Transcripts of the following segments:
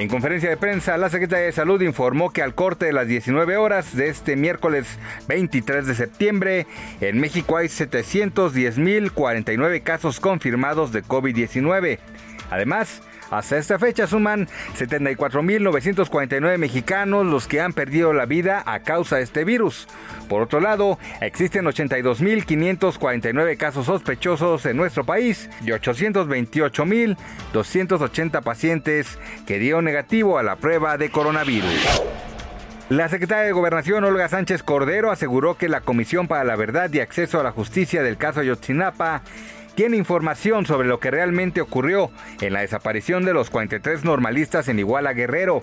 En conferencia de prensa, la Secretaría de Salud informó que al corte de las 19 horas de este miércoles 23 de septiembre, en México hay 710.049 casos confirmados de COVID-19. Además, hasta esta fecha suman 74.949 mexicanos los que han perdido la vida a causa de este virus. Por otro lado, existen 82.549 casos sospechosos en nuestro país y 828.280 pacientes que dieron negativo a la prueba de coronavirus. La secretaria de Gobernación, Olga Sánchez Cordero, aseguró que la Comisión para la Verdad y Acceso a la Justicia del caso Ayotzinapa tiene información sobre lo que realmente ocurrió en la desaparición de los 43 normalistas en Iguala Guerrero.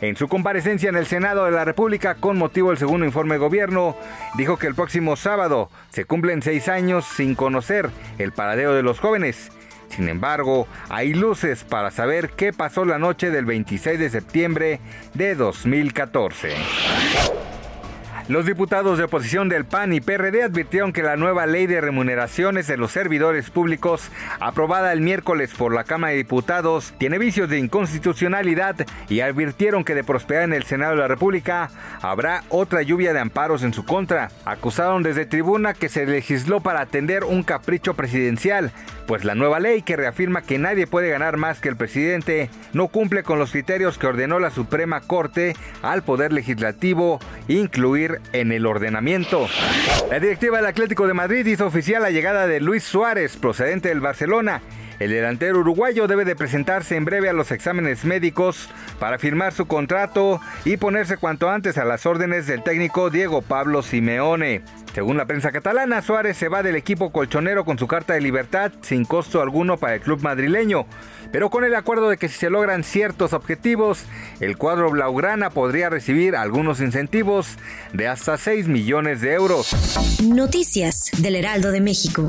En su comparecencia en el Senado de la República con motivo del segundo informe de gobierno, dijo que el próximo sábado se cumplen seis años sin conocer el paradero de los jóvenes. Sin embargo, hay luces para saber qué pasó la noche del 26 de septiembre de 2014. Los diputados de oposición del PAN y PRD advirtieron que la nueva ley de remuneraciones de los servidores públicos, aprobada el miércoles por la Cámara de Diputados, tiene vicios de inconstitucionalidad y advirtieron que de prosperar en el Senado de la República habrá otra lluvia de amparos en su contra. Acusaron desde tribuna que se legisló para atender un capricho presidencial, pues la nueva ley que reafirma que nadie puede ganar más que el presidente no cumple con los criterios que ordenó la Suprema Corte al Poder Legislativo incluir en el ordenamiento. La directiva del Atlético de Madrid hizo oficial la llegada de Luis Suárez, procedente del Barcelona. El delantero uruguayo debe de presentarse en breve a los exámenes médicos para firmar su contrato y ponerse cuanto antes a las órdenes del técnico Diego Pablo Simeone. Según la prensa catalana, Suárez se va del equipo colchonero con su carta de libertad sin costo alguno para el club madrileño, pero con el acuerdo de que si se logran ciertos objetivos, el cuadro blaugrana podría recibir algunos incentivos de hasta 6 millones de euros. Noticias del Heraldo de México.